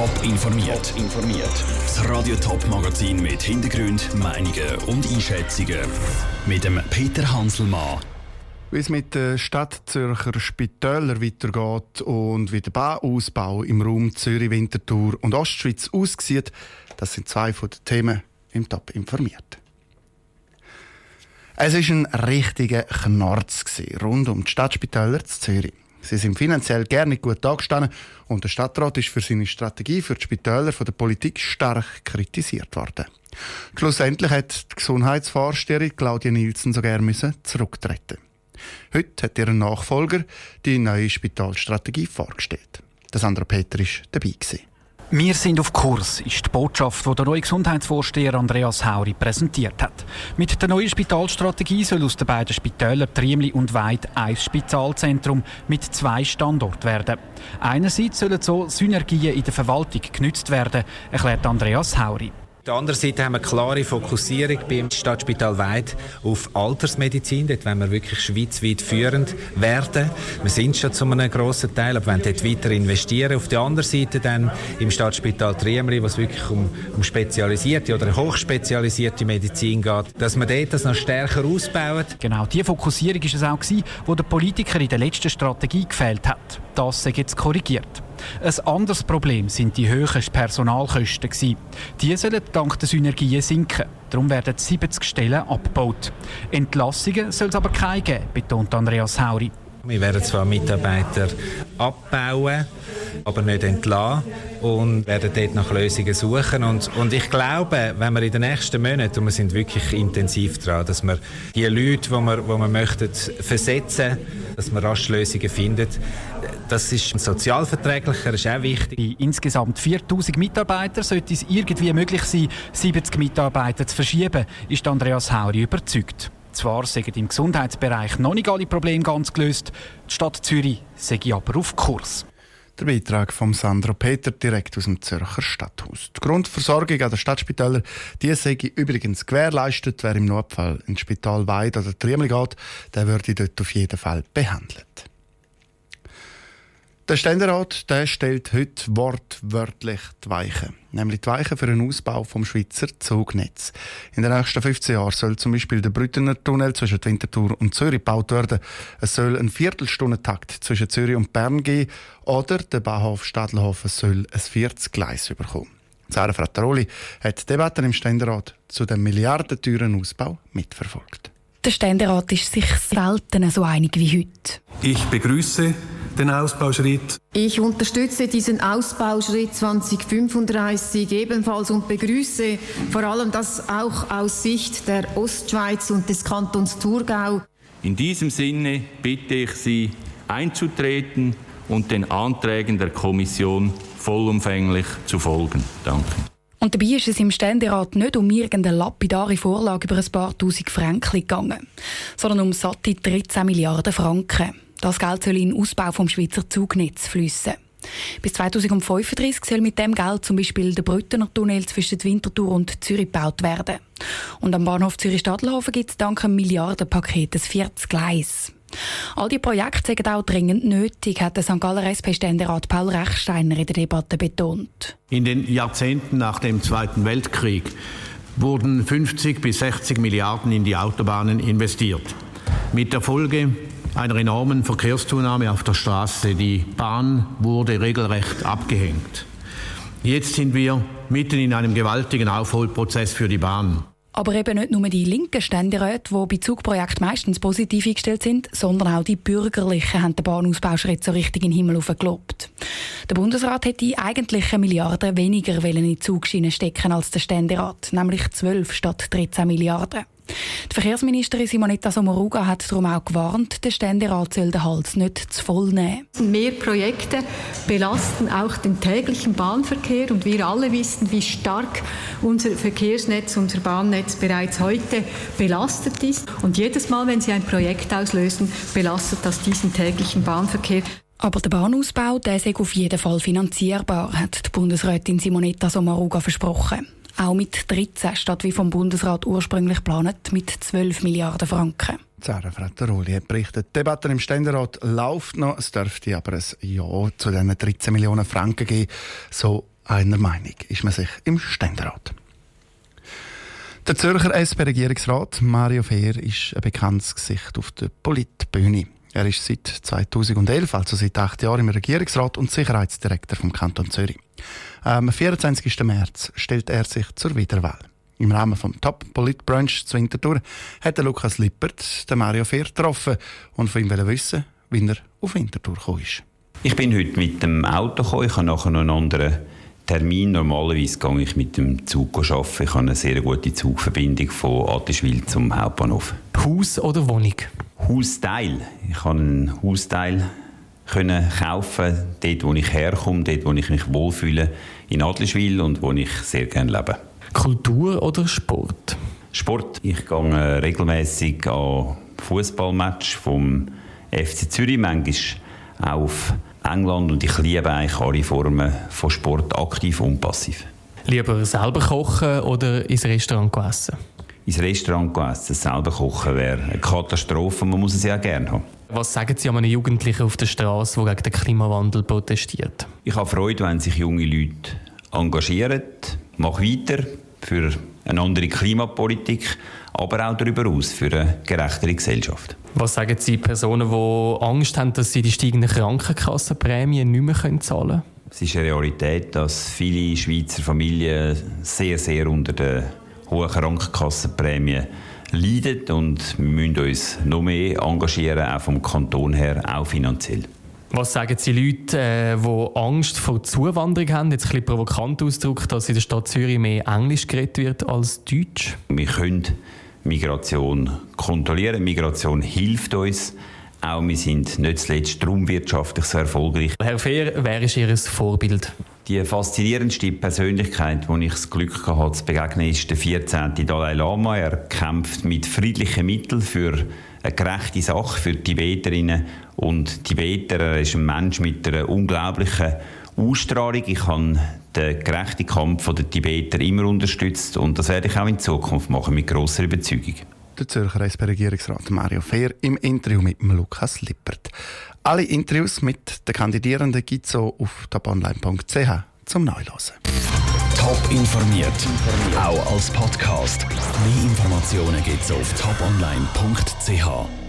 Top informiert. informiert. Das Radio Top Magazin mit Hintergrund, Meinungen und Einschätzungen mit dem Peter Hanselmann. Wie es mit den Stadtzürcher Spitälern weitergeht und wie der Bauausbau im Raum Zürich, Winterthur und Ostschweiz aussieht, das sind zwei von den Themen im Top informiert. Es war ein richtiger Knarz rund um die Stadtspitäler zu Zürich. Sie sind finanziell gerne gut dagestanden und der Stadtrat ist für seine Strategie für die Spitäler von der Politik stark kritisiert worden. Schlussendlich hat die Gesundheitsvorsteherin Claudia Nielsen so gerne zurücktreten. Heute hat ihr Nachfolger die neue Spitalstrategie vorgestellt. Der Sandra Peter war dabei. Gewesen. Wir sind auf Kurs, ist die Botschaft, die der neue Gesundheitsvorsteher Andreas Hauri präsentiert hat. Mit der neuen Spitalstrategie soll aus den beiden Spitälern Triemli und Weid ein Spitalzentrum mit zwei Standorten werden. Einerseits sollen so Synergien in der Verwaltung genützt werden, erklärt Andreas Hauri. Auf der anderen Seite haben wir eine klare Fokussierung beim Stadtspital Weid auf Altersmedizin. Dort wollen wir wirklich schweizweit führend werden. Wir sind schon zu einem grossen Teil, aber wollen dort weiter investieren. Auf der anderen Seite dann im Stadtspital Triemli, wo es wirklich um, um spezialisierte oder hochspezialisierte Medizin geht, dass wir dort das noch stärker ausbauen. Genau, diese Fokussierung war es auch, wo der Politiker in der letzten Strategie gefehlt hat. Das sei jetzt korrigiert. Ein anderes Problem sind die hohen Personalkosten. Die sollen dank der Synergien sinken. Darum werden 70 Stellen abgebaut. Entlassungen soll es aber keine geben, betont Andreas Hauri. Wir werden zwar Mitarbeiter abbauen, aber nicht entlassen und werden dort nach Lösungen suchen. Und, und ich glaube, wenn wir in den nächsten Monaten, und wir sind wirklich intensiv dran, dass wir die Leute, die wir, die wir möchten, versetzen, dass wir rasch Lösungen finden, das ist sozialverträglicher, ist auch wichtig. Bei insgesamt 4000 Mitarbeitern sollte es irgendwie möglich sein, 70 Mitarbeiter zu verschieben, ist Andreas Hauri überzeugt. Zwar sind im Gesundheitsbereich noch nicht alle Probleme ganz gelöst, die Stadt Zürich sei aber auf Kurs. Der Beitrag von Sandro Peter direkt aus dem Zürcher Stadthaus. Die Grundversorgung an den Stadtspitälern die sei übrigens gewährleistet. Wer im Notfall ins Spital Weid oder Triemel geht, der würde dort auf jeden Fall behandelt. Der Ständerat der stellt heute wortwörtlich die Weichen. Nämlich die Weichen für den Ausbau vom Schweizer Zugnetz. In den nächsten 15 Jahren soll zum Beispiel der Brüttener Tunnel zwischen Winterthur und Zürich gebaut werden. Es soll ein Viertelstundentakt zwischen Zürich und Bern geben oder der Bahnhof Stadelhofen soll ein viertes Gleis bekommen. Sarah Frattaroli hat die Debatten im Ständerat zu dem milliardenteuren Ausbau mitverfolgt. Der Ständerat ist sich selten so einig wie heute. Ich begrüße den Ausbauschritt. Ich unterstütze diesen Ausbauschritt 2035 ebenfalls und begrüße vor allem das auch aus Sicht der Ostschweiz und des Kantons Thurgau. In diesem Sinne bitte ich Sie einzutreten und den Anträgen der Kommission vollumfänglich zu folgen. Danke. Und dabei ist es im Ständerat nicht um irgendeine lapidare Vorlage über ein paar tausend Franken gegangen, sondern um satte 13 Milliarden Franken. Das Geld soll in den Ausbau vom Schweizer Zugnetz fließen. Bis 2035 soll mit dem Geld zum Beispiel der Brüttener Tunnel zwischen Winterthur und Zürich gebaut werden. Und am Bahnhof Zürich-Stadelhofen gibt es dank einem Milliardenpaket ein viertes Gleis. All die Projekte sind auch dringend nötig, hat der St. Galler SP-Ständerat Paul Rechsteiner in der Debatte betont. In den Jahrzehnten nach dem Zweiten Weltkrieg wurden 50 bis 60 Milliarden in die Autobahnen investiert. Mit der Folge einer enormen Verkehrszunahme auf der Straße. Die Bahn wurde regelrecht abgehängt. Jetzt sind wir mitten in einem gewaltigen Aufholprozess für die Bahn. Aber eben nicht nur die linken Ständeräte, die bei Zugprojekten meistens positiv eingestellt sind, sondern auch die Bürgerlichen haben den Bahnausbauschritt so richtig in den Himmel gelobt. Der Bundesrat hätte eigentlich eine Milliarde weniger in die Zugschienen stecken als der Ständerat, nämlich 12 statt 13 Milliarden. Die Verkehrsministerin Simonetta Sommaruga hat darum auch gewarnt, der Ständerat soll den Hals nicht zu voll nehmen. Mehr Projekte belasten auch den täglichen Bahnverkehr und wir alle wissen, wie stark unser Verkehrsnetz, unser Bahnnetz bereits heute belastet ist. Und jedes Mal, wenn Sie ein Projekt auslösen, belastet das diesen täglichen Bahnverkehr. Aber der Bahnausbau der ist auf jeden Fall finanzierbar, hat die Bundesrätin Simonetta Sommaruga versprochen. Auch mit 13 statt wie vom Bundesrat ursprünglich geplant mit 12 Milliarden Franken. Sarah Frattaroli hat berichtet, die Debatte im Ständerat läuft noch. Es dürfte aber ein Ja zu diesen 13 Millionen Franken geben. So einer Meinung, ist man sich im Ständerat. Der Zürcher SP-Regierungsrat Mario Fehr ist ein bekanntes Gesicht auf der Politbühne. Er ist seit 2011, also seit acht Jahren, im Regierungsrat und Sicherheitsdirektor vom Kanton Zürich. Am 24. März stellt er sich zur Wiederwahl. Im Rahmen vom Top Polit Brunch zu Winterthur hat der Lukas Lippert den Mario Fehr getroffen und von ihm wissen, wie er auf Winterthur gekommen ist. Ich bin heute mit dem Auto gekommen. Ich habe nachher noch einen anderen Termin. Normalerweise gehe ich mit dem Zug arbeiten. Ich habe eine sehr gute Zugverbindung von Attischwil zum Hauptbahnhof. Haus oder Wohnung? Hausteil. Ich habe einen Hausteil können kaufen, dort wo ich herkomme, dort wo ich mich wohlfühle, in Adliswil und wo ich sehr gerne lebe. Kultur oder Sport? Sport. Ich gehe regelmäßig an Fußballmatch vom FC Zürich, manchmal auch auf England und ich liebe eigentlich alle Formen von Sport, aktiv und passiv. Lieber selber kochen oder ins Restaurant essen? Ins Restaurant essen, selber kochen wäre eine Katastrophe, man muss es ja gerne haben. Was sagen Sie an einem Jugendlichen auf der Straße, der gegen den Klimawandel protestiert? Ich habe Freude, wenn sich junge Leute engagieren. Mach weiter für eine andere Klimapolitik, aber auch darüber aus für eine gerechtere Gesellschaft. Was sagen Sie Personen, die Angst haben, dass sie die steigenden Krankenkassenprämien nicht mehr zahlen können? Es ist eine Realität, dass viele Schweizer Familien sehr, sehr unter den hohen Krankenkassenprämien leiden und wir müssen uns noch mehr engagieren, auch vom Kanton her, auch finanziell. Was sagen Sie Leute, äh, die Angst vor Zuwanderung haben? Jetzt ein bisschen provokant ausgedrückt, dass in der Stadt Zürich mehr Englisch geredet wird als Deutsch. Wir können Migration kontrollieren. Migration hilft uns. Auch wir sind nicht zuletzt wirtschaftlich so erfolgreich. Herr Fehr, wer ist Ihr Vorbild? Die faszinierendste Persönlichkeit, die ich das Glück hatte, zu begegnen, ist der 14. Dalai Lama. Er kämpft mit friedlichen Mitteln für eine gerechte Sache für Tibeterinnen und Tibeter. Er ist ein Mensch mit einer unglaublichen Ausstrahlung. Ich habe den gerechten Kampf der Tibeter immer unterstützt und das werde ich auch in Zukunft machen, mit grosser Überzeugung. Der Zürcher SP-Regierungsrat Mario Fehr im Interview mit Lukas Lippert. Alle Interviews mit den Kandidierenden gibt es auf taponline.ch zum Neulosen. Top informiert, auch als Podcast. Mehr Informationen gibt es auf toponline.ch.